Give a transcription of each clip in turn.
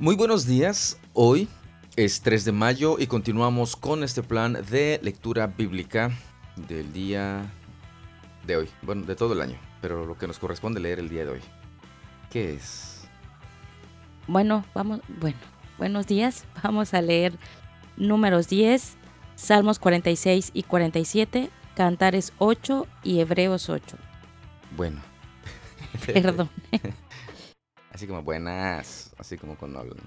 Muy buenos días, hoy es 3 de mayo y continuamos con este plan de lectura bíblica del día de hoy, bueno, de todo el año, pero lo que nos corresponde leer el día de hoy. ¿Qué es? Bueno, vamos, bueno, buenos días, vamos a leer números 10, Salmos 46 y 47, Cantares 8 y Hebreos 8. Bueno. Perdón. así como buenas, así como con hablan.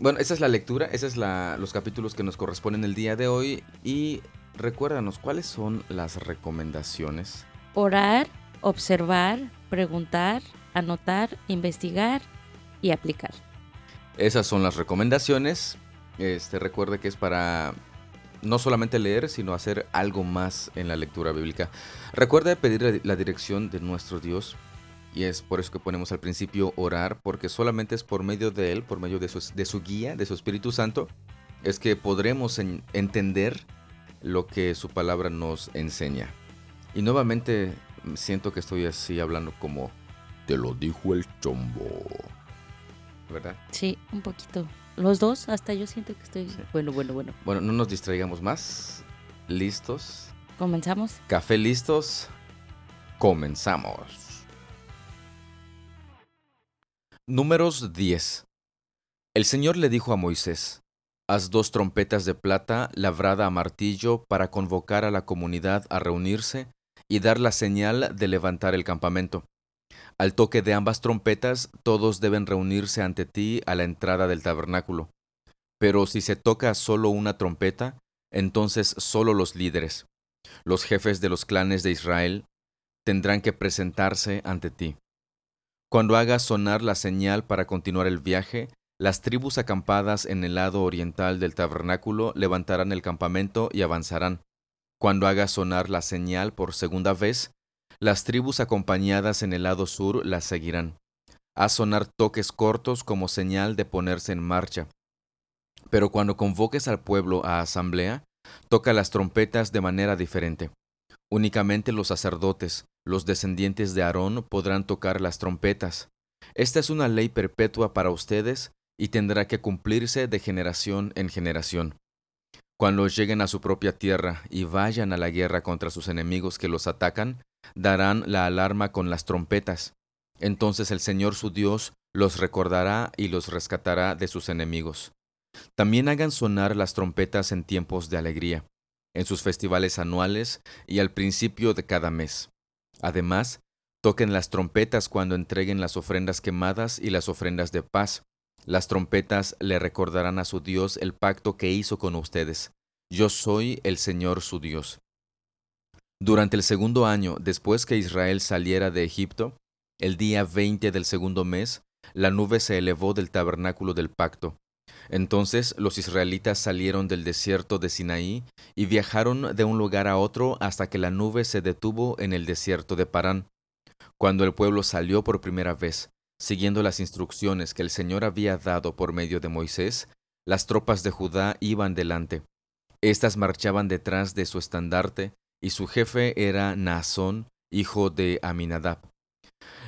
bueno, esa es la lectura, esos es la, los capítulos que nos corresponden el día de hoy y recuérdanos cuáles son las recomendaciones. Orar, observar, preguntar, anotar, investigar y aplicar. Esas son las recomendaciones. Este, recuerde que es para no solamente leer, sino hacer algo más en la lectura bíblica. Recuerde pedir la dirección de nuestro Dios. Y es por eso que ponemos al principio orar, porque solamente es por medio de Él, por medio de su, de su guía, de su Espíritu Santo, es que podremos entender lo que su palabra nos enseña. Y nuevamente siento que estoy así hablando como te lo dijo el chombo. ¿Verdad? Sí, un poquito. Los dos, hasta yo siento que estoy... Bueno, bueno, bueno. Bueno, no nos distraigamos más. ¿Listos? ¿Comenzamos? Café listos. Comenzamos. Números 10. El Señor le dijo a Moisés, Haz dos trompetas de plata labrada a martillo para convocar a la comunidad a reunirse y dar la señal de levantar el campamento. Al toque de ambas trompetas, todos deben reunirse ante ti a la entrada del tabernáculo. Pero si se toca solo una trompeta, entonces solo los líderes, los jefes de los clanes de Israel, tendrán que presentarse ante ti. Cuando hagas sonar la señal para continuar el viaje, las tribus acampadas en el lado oriental del tabernáculo levantarán el campamento y avanzarán. Cuando haga sonar la señal por segunda vez, las tribus acompañadas en el lado sur las seguirán. Haz sonar toques cortos como señal de ponerse en marcha. Pero cuando convoques al pueblo a asamblea, toca las trompetas de manera diferente. Únicamente los sacerdotes, los descendientes de Aarón, podrán tocar las trompetas. Esta es una ley perpetua para ustedes y tendrá que cumplirse de generación en generación. Cuando lleguen a su propia tierra y vayan a la guerra contra sus enemigos que los atacan, darán la alarma con las trompetas. Entonces el Señor su Dios los recordará y los rescatará de sus enemigos. También hagan sonar las trompetas en tiempos de alegría, en sus festivales anuales y al principio de cada mes. Además, toquen las trompetas cuando entreguen las ofrendas quemadas y las ofrendas de paz, las trompetas le recordarán a su Dios el pacto que hizo con ustedes. Yo soy el Señor su Dios. Durante el segundo año después que Israel saliera de Egipto, el día veinte del segundo mes, la nube se elevó del tabernáculo del pacto. Entonces los israelitas salieron del desierto de Sinaí y viajaron de un lugar a otro hasta que la nube se detuvo en el desierto de Parán. Cuando el pueblo salió por primera vez, Siguiendo las instrucciones que el Señor había dado por medio de Moisés, las tropas de Judá iban delante. Estas marchaban detrás de su estandarte, y su jefe era Naasón, hijo de Aminadab.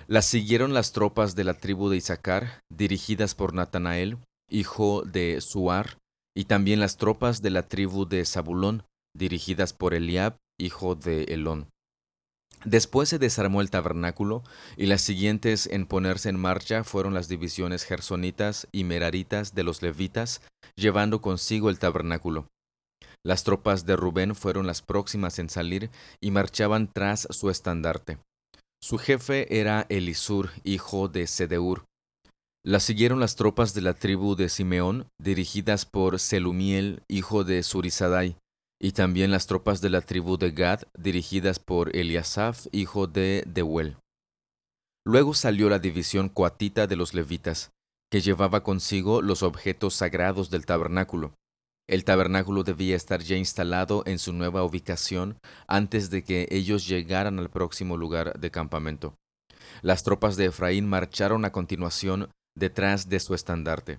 Las siguieron las tropas de la tribu de Isaacar, dirigidas por Natanael, hijo de Suar, y también las tropas de la tribu de Zabulón, dirigidas por Eliab, hijo de Elón. Después se desarmó el tabernáculo, y las siguientes en ponerse en marcha fueron las divisiones gersonitas y meraritas de los levitas, llevando consigo el tabernáculo. Las tropas de Rubén fueron las próximas en salir y marchaban tras su estandarte. Su jefe era Elisur, hijo de Sedeur. La siguieron las tropas de la tribu de Simeón, dirigidas por Selumiel, hijo de Surisadai y también las tropas de la tribu de Gad, dirigidas por Eliasaf, hijo de Deuel. Luego salió la división coatita de los levitas, que llevaba consigo los objetos sagrados del tabernáculo. El tabernáculo debía estar ya instalado en su nueva ubicación antes de que ellos llegaran al próximo lugar de campamento. Las tropas de Efraín marcharon a continuación detrás de su estandarte.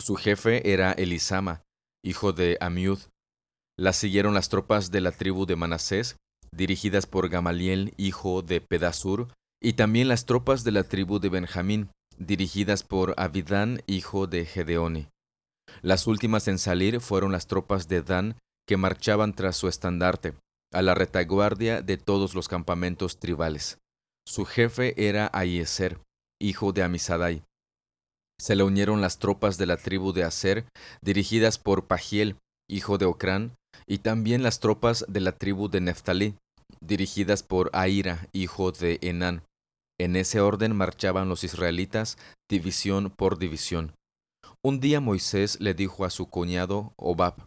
Su jefe era Elisama, hijo de Amiud, la siguieron las tropas de la tribu de Manasés, dirigidas por Gamaliel, hijo de Pedasur, y también las tropas de la tribu de Benjamín, dirigidas por Abidán, hijo de Gedeoni. Las últimas en salir fueron las tropas de Dan que marchaban tras su estandarte, a la retaguardia de todos los campamentos tribales. Su jefe era Aieser, hijo de Amisadai. Se le unieron las tropas de la tribu de Aser, dirigidas por Pagiel, hijo de Ocrán, y también las tropas de la tribu de Neftalí, dirigidas por Aira, hijo de Enán. En ese orden marchaban los israelitas, división por división. Un día Moisés le dijo a su cuñado Obab,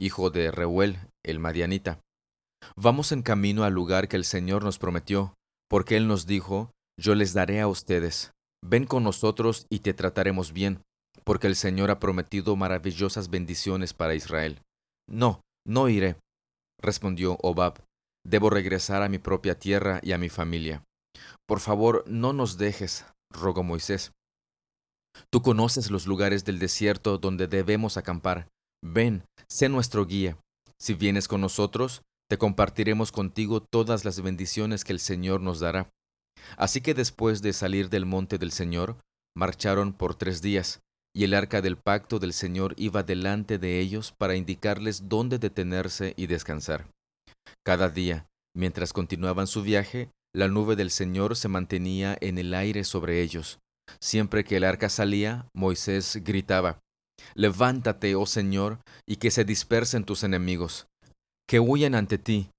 hijo de Reuel, el madianita, Vamos en camino al lugar que el Señor nos prometió, porque Él nos dijo, Yo les daré a ustedes. Ven con nosotros y te trataremos bien, porque el Señor ha prometido maravillosas bendiciones para Israel. No, no iré, respondió Obab. Debo regresar a mi propia tierra y a mi familia. Por favor, no nos dejes, rogó Moisés. Tú conoces los lugares del desierto donde debemos acampar. Ven, sé nuestro guía. Si vienes con nosotros, te compartiremos contigo todas las bendiciones que el Señor nos dará. Así que después de salir del monte del Señor, marcharon por tres días, y el arca del pacto del Señor iba delante de ellos para indicarles dónde detenerse y descansar. Cada día, mientras continuaban su viaje, la nube del Señor se mantenía en el aire sobre ellos. Siempre que el arca salía, Moisés gritaba, Levántate, oh Señor, y que se dispersen tus enemigos, que huyan ante ti.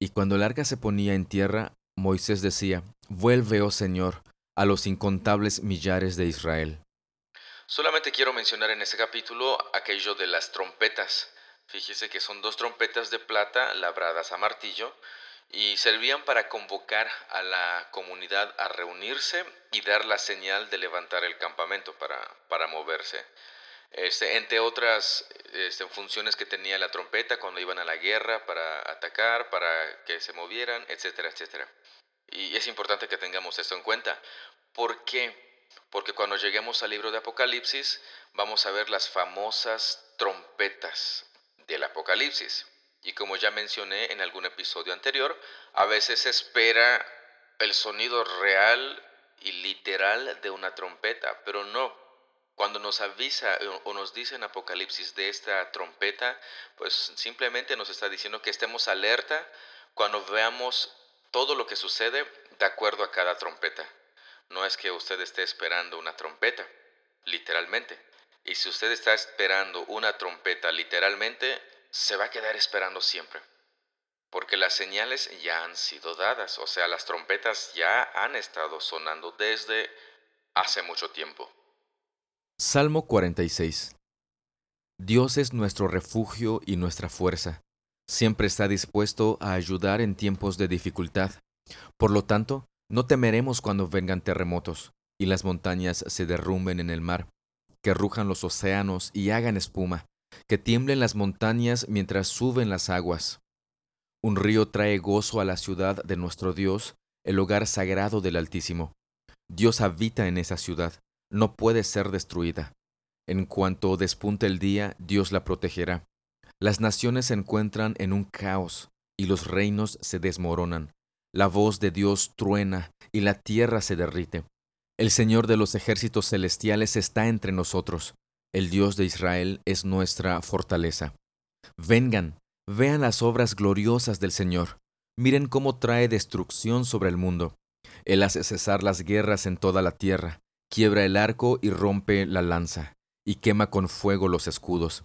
Y cuando el arca se ponía en tierra, Moisés decía, Vuelve, oh Señor, a los incontables millares de Israel. Solamente quiero mencionar en este capítulo aquello de las trompetas. Fíjese que son dos trompetas de plata labradas a martillo y servían para convocar a la comunidad a reunirse y dar la señal de levantar el campamento para, para moverse. Este, entre otras este, funciones que tenía la trompeta cuando iban a la guerra para atacar, para que se movieran, etcétera, etcétera. Y es importante que tengamos esto en cuenta. ¿Por qué? Porque cuando lleguemos al libro de Apocalipsis vamos a ver las famosas trompetas del Apocalipsis. Y como ya mencioné en algún episodio anterior, a veces se espera el sonido real y literal de una trompeta, pero no. Cuando nos avisa o nos dice en Apocalipsis de esta trompeta, pues simplemente nos está diciendo que estemos alerta cuando veamos todo lo que sucede de acuerdo a cada trompeta. No es que usted esté esperando una trompeta, literalmente. Y si usted está esperando una trompeta literalmente, se va a quedar esperando siempre. Porque las señales ya han sido dadas, o sea, las trompetas ya han estado sonando desde hace mucho tiempo. Salmo 46 Dios es nuestro refugio y nuestra fuerza. Siempre está dispuesto a ayudar en tiempos de dificultad. Por lo tanto, no temeremos cuando vengan terremotos y las montañas se derrumben en el mar, que rujan los océanos y hagan espuma, que tiemblen las montañas mientras suben las aguas. Un río trae gozo a la ciudad de nuestro Dios, el hogar sagrado del Altísimo. Dios habita en esa ciudad, no puede ser destruida. En cuanto despunte el día, Dios la protegerá. Las naciones se encuentran en un caos y los reinos se desmoronan. La voz de Dios truena y la tierra se derrite. El Señor de los ejércitos celestiales está entre nosotros. El Dios de Israel es nuestra fortaleza. Vengan, vean las obras gloriosas del Señor. Miren cómo trae destrucción sobre el mundo. Él hace cesar las guerras en toda la tierra, quiebra el arco y rompe la lanza, y quema con fuego los escudos.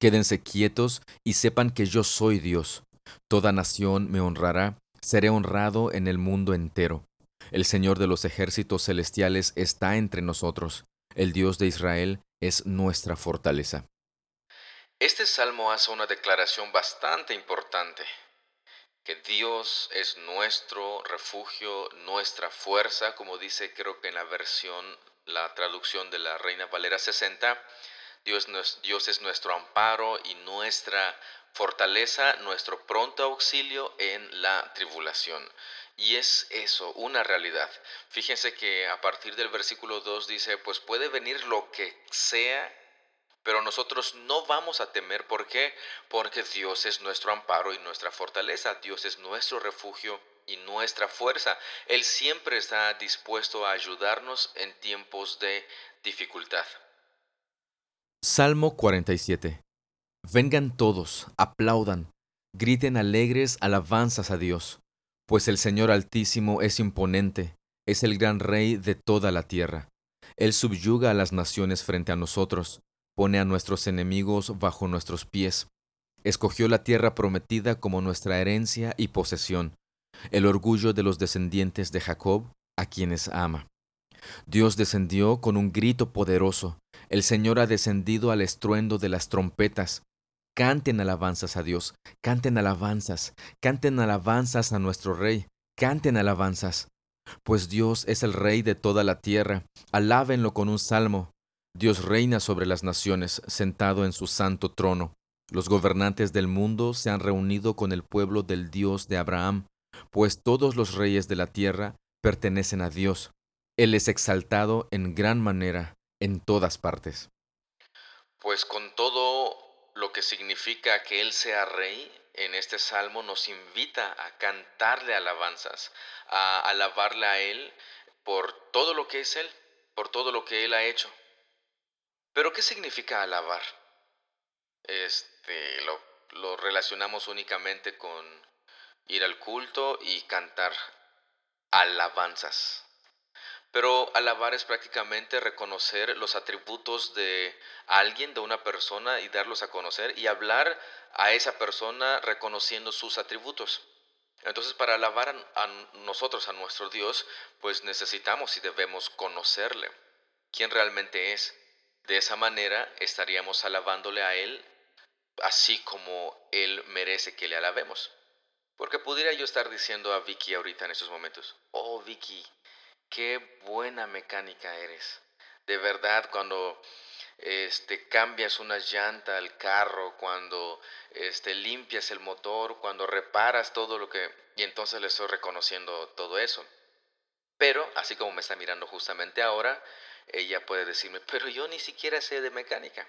Quédense quietos y sepan que yo soy Dios. Toda nación me honrará, seré honrado en el mundo entero. El Señor de los ejércitos celestiales está entre nosotros. El Dios de Israel es nuestra fortaleza. Este salmo hace una declaración bastante importante, que Dios es nuestro refugio, nuestra fuerza, como dice creo que en la versión, la traducción de la Reina Valera 60, Dios, es nuestro amparo y nuestra fortaleza, nuestro pronto auxilio en la tribulación. Y es eso, una realidad. Fíjense que a partir del versículo 2 dice, pues puede venir lo que sea, Pero nosotros no vamos a temer, ¿por qué? Porque Dios es nuestro amparo y nuestra fortaleza, Dios es nuestro refugio y nuestra fuerza. Él siempre está dispuesto a ayudarnos en tiempos de dificultad. Salmo 47. Vengan todos, aplaudan, griten alegres alabanzas a Dios, pues el Señor Altísimo es imponente, es el gran Rey de toda la tierra. Él subyuga a las naciones frente a nosotros, pone a nuestros enemigos bajo nuestros pies. Escogió la tierra prometida como nuestra herencia y posesión, el orgullo de los descendientes de Jacob, a quienes ama. Dios descendió con un grito poderoso, el Señor ha descendido al estruendo de las trompetas. Canten alabanzas a Dios, canten alabanzas, canten alabanzas a nuestro Rey, canten alabanzas. Pues Dios es el Rey de toda la tierra, alábenlo con un salmo. Dios reina sobre las naciones, sentado en su santo trono. Los gobernantes del mundo se han reunido con el pueblo del Dios de Abraham, pues todos los reyes de la tierra pertenecen a Dios. Él es exaltado en gran manera en todas partes. Pues con todo lo que significa que Él sea rey, en este salmo nos invita a cantarle alabanzas, a alabarle a Él por todo lo que es Él, por todo lo que Él ha hecho. Pero ¿qué significa alabar? Este, lo, lo relacionamos únicamente con ir al culto y cantar alabanzas. Pero alabar es prácticamente reconocer los atributos de alguien, de una persona, y darlos a conocer y hablar a esa persona reconociendo sus atributos. Entonces, para alabar a, nosotros, a nuestro Dios, pues necesitamos y debemos conocerle, quién realmente es. De esa manera estaríamos alabándole a Él así como Él merece que le alabemos. Porque pudiera yo estar diciendo a Vicky ahorita en estos momentos, oh Vicky, qué buena mecánica eres. De verdad, cuando este, cambias una llanta al carro, cuando este, limpias el motor, cuando reparas todo lo que... Y entonces le estoy reconociendo todo eso. Pero, así como me está mirando justamente ahora, ella puede decirme, pero yo ni siquiera sé de mecánica.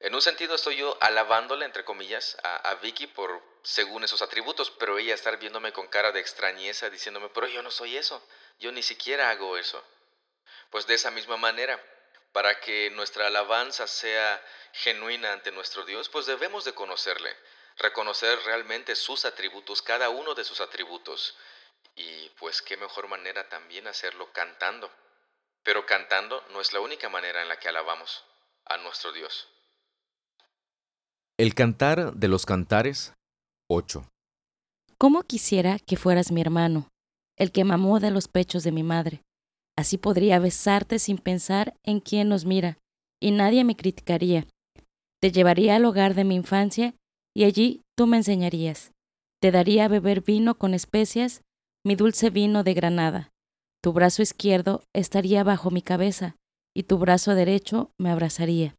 En un sentido estoy yo alabándole, entre comillas, a, Vicky por según esos atributos, pero ella estar viéndome con cara de extrañeza, diciéndome, pero yo no soy eso, yo ni siquiera hago eso. Pues de esa misma manera, para que nuestra alabanza sea genuina ante nuestro Dios, pues debemos de conocerle, reconocer realmente sus atributos, cada uno de sus atributos. Y pues qué mejor manera también hacerlo cantando. Pero cantando no es la única manera en la que alabamos a nuestro Dios. El cantar de los cantares 8. ¿Cómo quisiera que fueras mi hermano, el que mamó de los pechos de mi madre? Así podría besarte sin pensar en quién nos mira, y nadie me criticaría. Te llevaría al hogar de mi infancia, y allí tú me enseñarías. Te daría a beber vino con especias, mi dulce vino de Granada. Tu brazo izquierdo estaría bajo mi cabeza, y tu brazo derecho me abrazaría.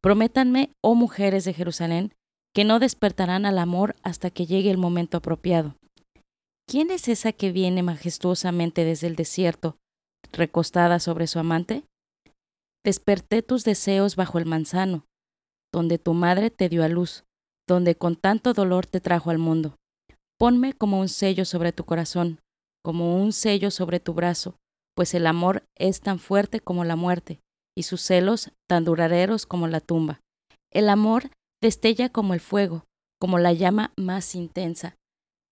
Prométanme, oh mujeres de Jerusalén, que no despertarán al amor hasta que llegue el momento apropiado. ¿Quién es esa que viene majestuosamente desde el desierto, recostada sobre su amante? Desperté tus deseos bajo el manzano, donde tu madre te dio a luz, donde con tanto dolor te trajo al mundo. Ponme como un sello sobre tu corazón, como un sello sobre tu brazo, pues el amor es tan fuerte como la muerte, y sus celos tan duraderos como la tumba. El amor destella como el fuego, como la llama más intensa.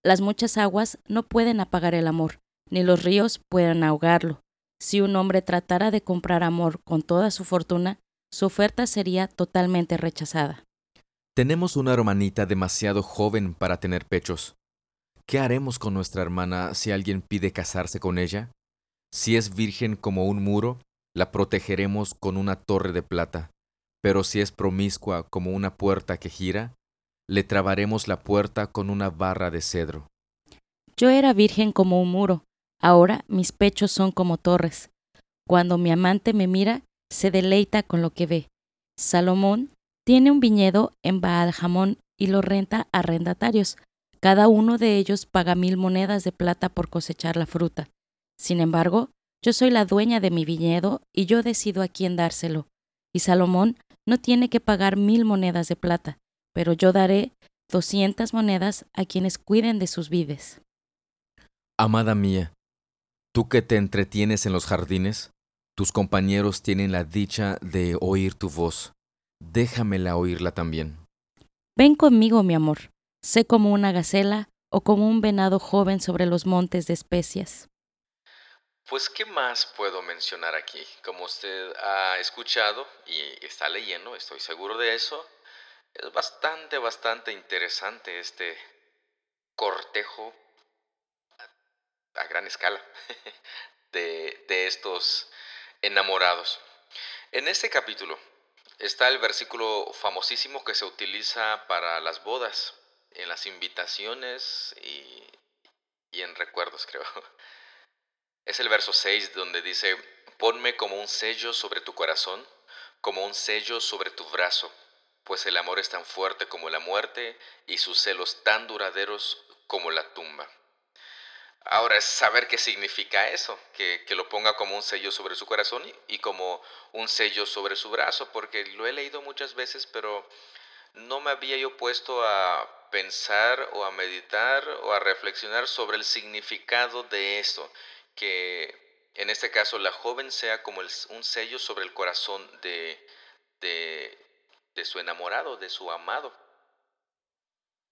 Las muchas aguas no pueden apagar el amor, ni los ríos pueden ahogarlo. Si un hombre tratara de comprar amor con toda su fortuna, su oferta sería totalmente rechazada. Tenemos una hermanita demasiado joven para tener pechos. ¿Qué haremos con nuestra hermana si alguien pide casarse con ella? Si es virgen como un muro, la protegeremos con una torre de plata, pero si es promiscua como una puerta que gira, le trabaremos la puerta con una barra de cedro. Yo era virgen como un muro, ahora mis pechos son como torres. Cuando mi amante me mira, se deleita con lo que ve. Salomón tiene un viñedo en Baal Jamón y lo renta a arrendatarios. Cada uno de ellos paga mil monedas de plata por cosechar la fruta. Sin embargo, yo soy la dueña de mi viñedo y yo decido a quién dárselo. y Salomón no tiene que pagar mil monedas de plata, pero yo daré doscientas monedas a quienes cuiden de sus vides. Amada mía, tú que te entretienes en los jardines, tus compañeros tienen la dicha de oír tu voz. Déjamela oírla también. Ven conmigo, mi amor. Sé como una gacela o como un venado joven sobre los montes de especias. Pues, ¿qué más puedo mencionar aquí? Como usted ha escuchado y está leyendo, estoy seguro de eso, es bastante, bastante interesante este cortejo a, gran escala de, estos enamorados. En este capítulo está el versículo famosísimo que se utiliza para las bodas, en las invitaciones y, y en recuerdos, creo. Es el verso 6 donde dice, ponme como un sello sobre tu corazón, como un sello sobre tu brazo, pues el amor es tan fuerte como la muerte y sus celos tan duraderos como la tumba. Ahora es saber qué significa eso, que, lo ponga como un sello sobre su corazón y, y, como un sello sobre su brazo, porque lo he leído muchas veces, pero no me había yo puesto a pensar o a meditar o a reflexionar sobre el significado de esto que en este caso la joven sea como un sello sobre el corazón de, de, su enamorado, de su amado.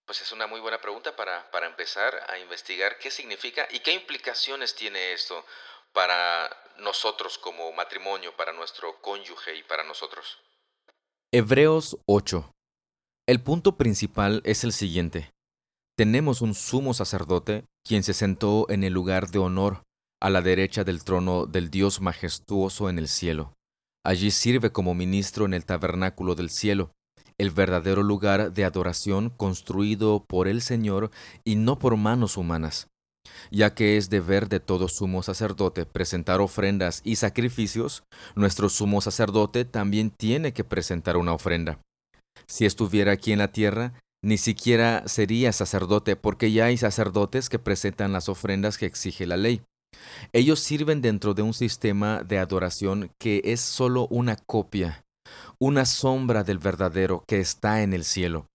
Pues es una muy buena pregunta para, para empezar a investigar qué significa y qué implicaciones tiene esto para nosotros como matrimonio, para nuestro cónyuge y para nosotros. Hebreos 8. El punto principal es el siguiente. Tenemos un sumo sacerdote quien se sentó en el lugar de honor a la derecha del trono del Dios majestuoso en el cielo. Allí sirve como ministro en el tabernáculo del cielo, el verdadero lugar de adoración construido por el Señor y no por manos humanas, ya que es deber de todo sumo sacerdote presentar ofrendas y sacrificios, nuestro sumo sacerdote también tiene que presentar una ofrenda. Si estuviera aquí en la tierra, ni siquiera sería sacerdote, porque ya hay sacerdotes que presentan las ofrendas que exige la ley. Ellos sirven dentro de un sistema de adoración que es solo una copia, una sombra del verdadero que está en el cielo.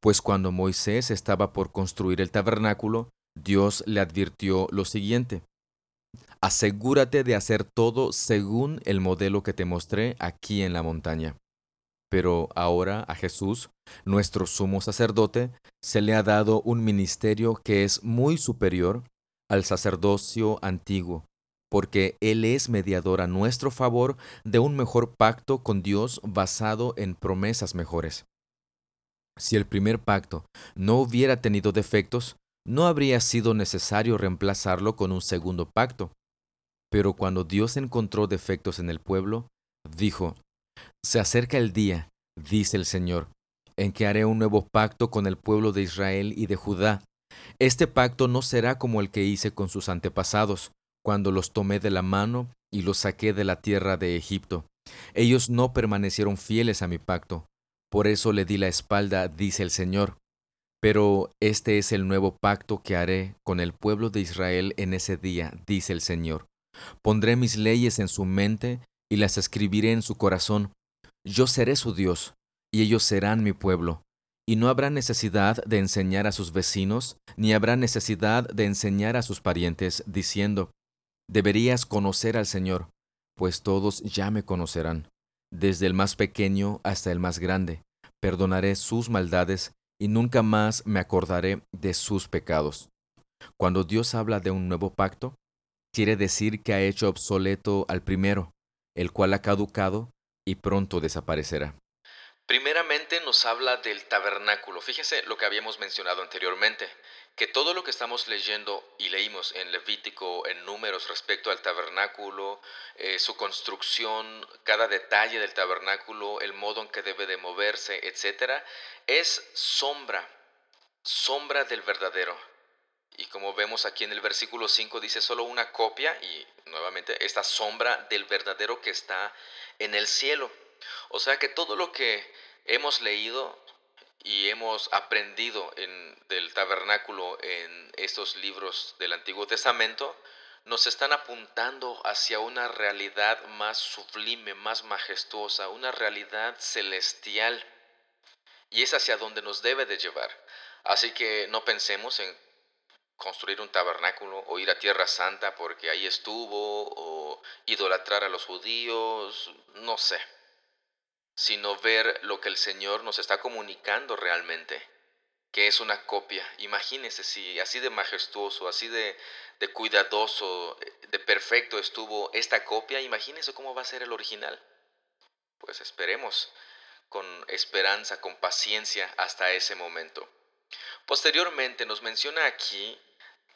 Pues cuando Moisés estaba por construir el tabernáculo, Dios le advirtió lo siguiente. Asegúrate de hacer todo según el modelo que te mostré aquí en la montaña. Pero ahora a Jesús, nuestro sumo sacerdote, se le ha dado un ministerio que es muy superior al sacerdocio antiguo, porque Él es mediador a nuestro favor de un mejor pacto con Dios basado en promesas mejores. Si el primer pacto no hubiera tenido defectos, no habría sido necesario reemplazarlo con un segundo pacto. Pero cuando Dios encontró defectos en el pueblo, dijo, Se acerca el día, dice el Señor, en que haré un nuevo pacto con el pueblo de Israel y de Judá, este pacto no será como el que hice con sus antepasados, cuando los tomé de la mano y los saqué de la tierra de Egipto. Ellos no permanecieron fieles a mi pacto. Por eso le di la espalda, dice el Señor. Pero este es el nuevo pacto que haré con el pueblo de Israel en ese día, dice el Señor. Pondré mis leyes en su mente y las escribiré en su corazón. Yo seré su Dios, y ellos serán mi pueblo y no habrá necesidad de enseñar a sus vecinos, ni habrá necesidad de enseñar a sus parientes, diciendo, Deberías conocer al Señor, pues todos ya me conocerán, desde el más pequeño hasta el más grande. Perdonaré sus maldades y nunca más me acordaré de sus pecados. Cuando Dios habla de un nuevo pacto, quiere decir que ha hecho obsoleto al primero, el cual ha caducado y pronto desaparecerá. Primeramente nos habla del tabernáculo. Fíjese lo que habíamos mencionado anteriormente, que todo lo que estamos leyendo y leímos en Levítico, en números respecto al tabernáculo, eh, su construcción, cada detalle del tabernáculo, el modo en que debe de moverse, etc., es sombra, sombra del verdadero. Y como vemos aquí en el versículo 5 dice solo una copia y nuevamente esta sombra del verdadero que está en el cielo. O sea que todo lo que hemos leído y hemos aprendido en, del tabernáculo en estos libros del Antiguo Testamento nos están apuntando hacia una realidad más sublime, más majestuosa, una realidad celestial. Y es hacia donde nos debe de llevar. Así que no pensemos en construir un tabernáculo o ir a Tierra Santa porque ahí estuvo o idolatrar a los judíos, no sé, sino ver lo que el Señor nos está comunicando realmente que es una copia. Imagínense si así de majestuoso, así de, de, cuidadoso, de perfecto estuvo esta copia, imagínense cómo va a ser el original. Pues esperemos con esperanza, con paciencia hasta ese momento. Posteriormente nos menciona aquí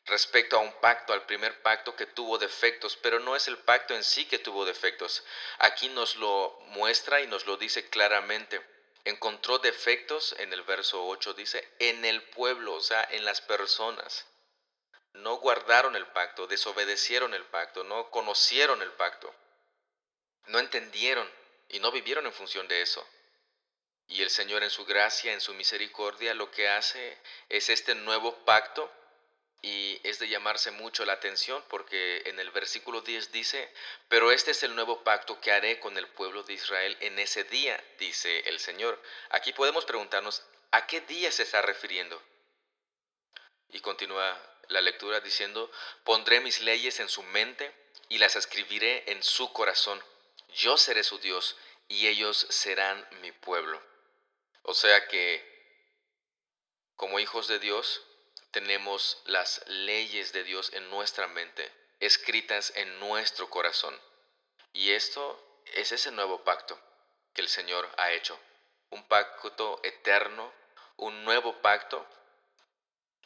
respecto a un pacto, al primer pacto que tuvo defectos, pero no es el pacto en sí que tuvo defectos. Aquí nos lo muestra y nos lo dice claramente encontró defectos, en el verso 8 dice, en el pueblo, o sea, en las personas. No guardaron el pacto, desobedecieron el pacto, no conocieron el pacto, no entendieron y no vivieron en función de eso. Y el Señor en su gracia, en su misericordia, lo que hace es este nuevo pacto y es de llamarse mucho la atención porque en el versículo 10 dice, pero este es el nuevo pacto que haré con el pueblo de Israel en ese día, dice el Señor. Aquí podemos preguntarnos, ¿a qué día se está refiriendo? Y continúa la lectura diciendo, pondré mis leyes en su mente y las escribiré en su corazón. Yo seré su Dios y ellos serán mi pueblo. O sea que, como hijos de Dios, tenemos las leyes de Dios en nuestra mente, escritas en nuestro corazón. Y esto es ese nuevo pacto que el Señor ha hecho. Un pacto eterno, un nuevo pacto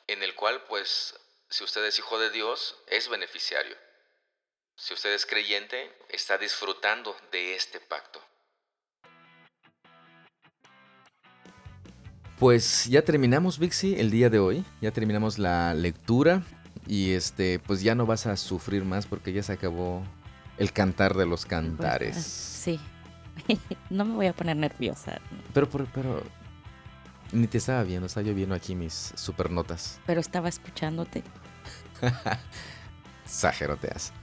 en el cual, pues, si usted es hijo de Dios, es beneficiario. Si usted es creyente, está disfrutando de este pacto. Pues ya terminamos, Vixi, el día de hoy. Ya terminamos la lectura. Y este, pues ya no vas a sufrir más porque ya se acabó el cantar de los cantares. sí. no me voy a poner nerviosa. Pero, pero, pero. Ni te estaba viendo, estaba yo viendo aquí mis super notas. Pero estaba escuchándote. Exageroteas.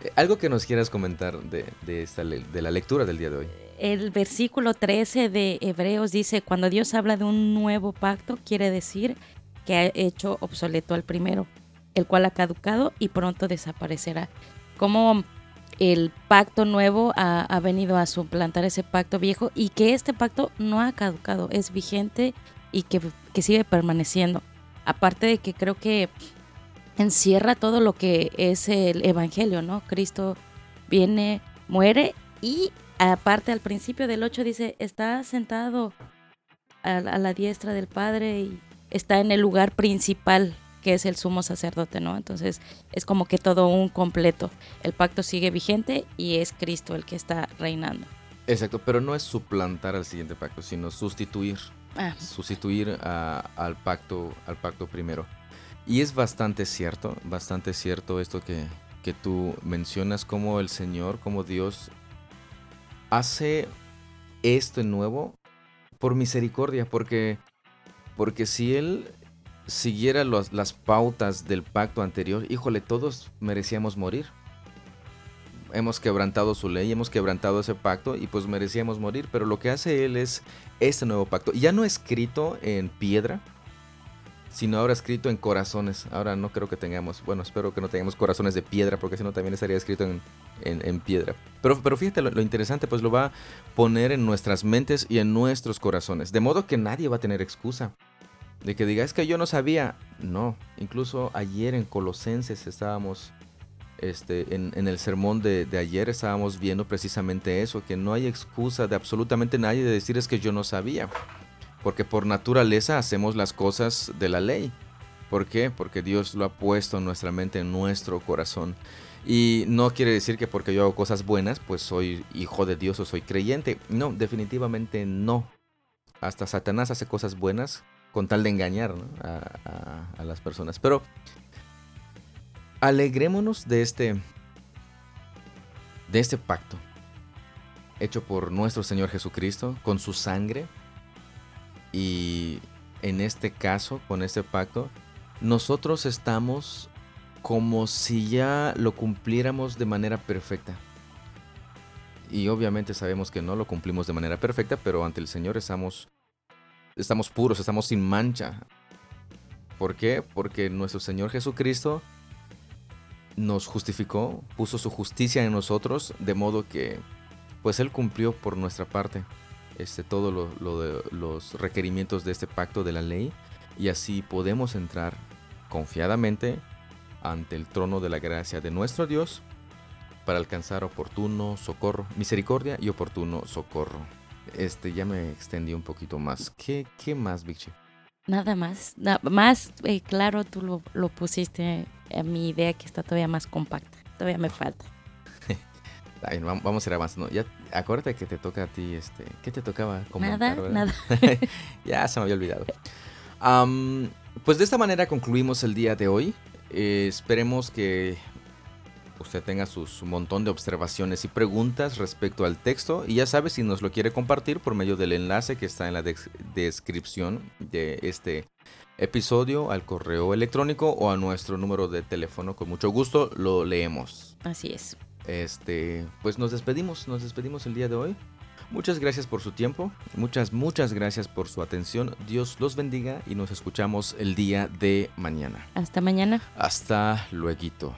Eh, ¿Algo que nos quieras comentar de, de, esta, de la lectura del día de hoy? El versículo 13 de Hebreos dice, cuando Dios habla de un nuevo pacto, quiere decir que ha hecho obsoleto al primero, el cual ha caducado y pronto desaparecerá. Como el pacto nuevo ha, venido a suplantar ese pacto viejo y que este pacto no ha caducado, es vigente y que, que sigue permaneciendo. Aparte de que creo que encierra todo lo que es el Evangelio, ¿no? Cristo viene, muere y aparte al principio del 8 dice, está sentado a, la diestra del Padre y está en el lugar principal que es el sumo sacerdote, ¿no? Entonces es como que todo un completo. El pacto sigue vigente y es Cristo el que está reinando. Exacto, pero no es suplantar al siguiente pacto, sino sustituir. Ah. Sustituir al pacto, al pacto primero. Y es bastante cierto, bastante cierto esto que, que tú mencionas, como el Señor, como Dios hace esto en nuevo por misericordia, porque, porque si él siguiera las pautas del pacto anterior, híjole, todos merecíamos morir. Hemos quebrantado su ley, hemos quebrantado ese pacto y pues merecíamos morir, pero lo que hace él es este nuevo pacto, ya no escrito en piedra, sino ahora escrito en corazones. Ahora no creo que tengamos, bueno, espero que no tengamos corazones de piedra, porque si no también estaría escrito en, en, piedra. Pero, pero fíjate lo, interesante, pues lo va a poner en nuestras mentes y en nuestros corazones. De modo que nadie va a tener excusa. De que diga, es que yo no sabía. No, incluso ayer en Colosenses estábamos, este, en, en el sermón de, de ayer estábamos viendo precisamente eso, que no hay excusa de absolutamente nadie de decir es que yo no sabía porque por naturaleza hacemos las cosas de la ley. ¿Por qué? Porque Dios lo ha puesto en nuestra mente, en nuestro corazón. Y no quiere decir que porque yo hago cosas buenas, pues soy hijo de Dios o soy creyente. No, definitivamente no. Hasta Satanás hace cosas buenas con tal de engañar a, a las personas. Pero alegrémonos de este, de este pacto hecho por nuestro Señor Jesucristo con su sangre y en este caso, con este pacto, nosotros estamos como si ya lo cumpliéramos de manera perfecta. Y obviamente sabemos que no lo cumplimos de manera perfecta, pero ante el Señor estamos, estamos puros, estamos sin mancha. ¿Por qué? Porque nuestro Señor Jesucristo nos justificó, puso su justicia en nosotros, de modo que pues Él cumplió por nuestra parte este, todos lo, los requerimientos de este pacto de la ley y así podemos entrar confiadamente ante el trono de la gracia de nuestro Dios para alcanzar oportuno socorro, misericordia y oportuno socorro. Este ya me extendí un poquito más. ¿Qué, qué más, Vichy? Nada más, nada más eh, claro tú lo, lo pusiste a mi idea que está todavía más compacta. Todavía me falta. vamos a ir avanzando. Ya, acuérdate que te toca a ti, este, ¿qué te tocaba? Comentar, nada, nada. ya se me había olvidado. pues de esta manera concluimos el día de hoy. Eh, esperemos que usted tenga sus montón de observaciones y preguntas respecto al texto. Y ya sabe si nos lo quiere compartir por medio del enlace que está en la descripción de este episodio al correo electrónico o a nuestro número de teléfono. Con mucho gusto lo leemos. Así es. Este, pues nos despedimos, nos despedimos el día de hoy. Muchas gracias por su tiempo, muchas, muchas gracias por su atención. Dios los bendiga y nos escuchamos el día de mañana. Hasta mañana. Hasta luego.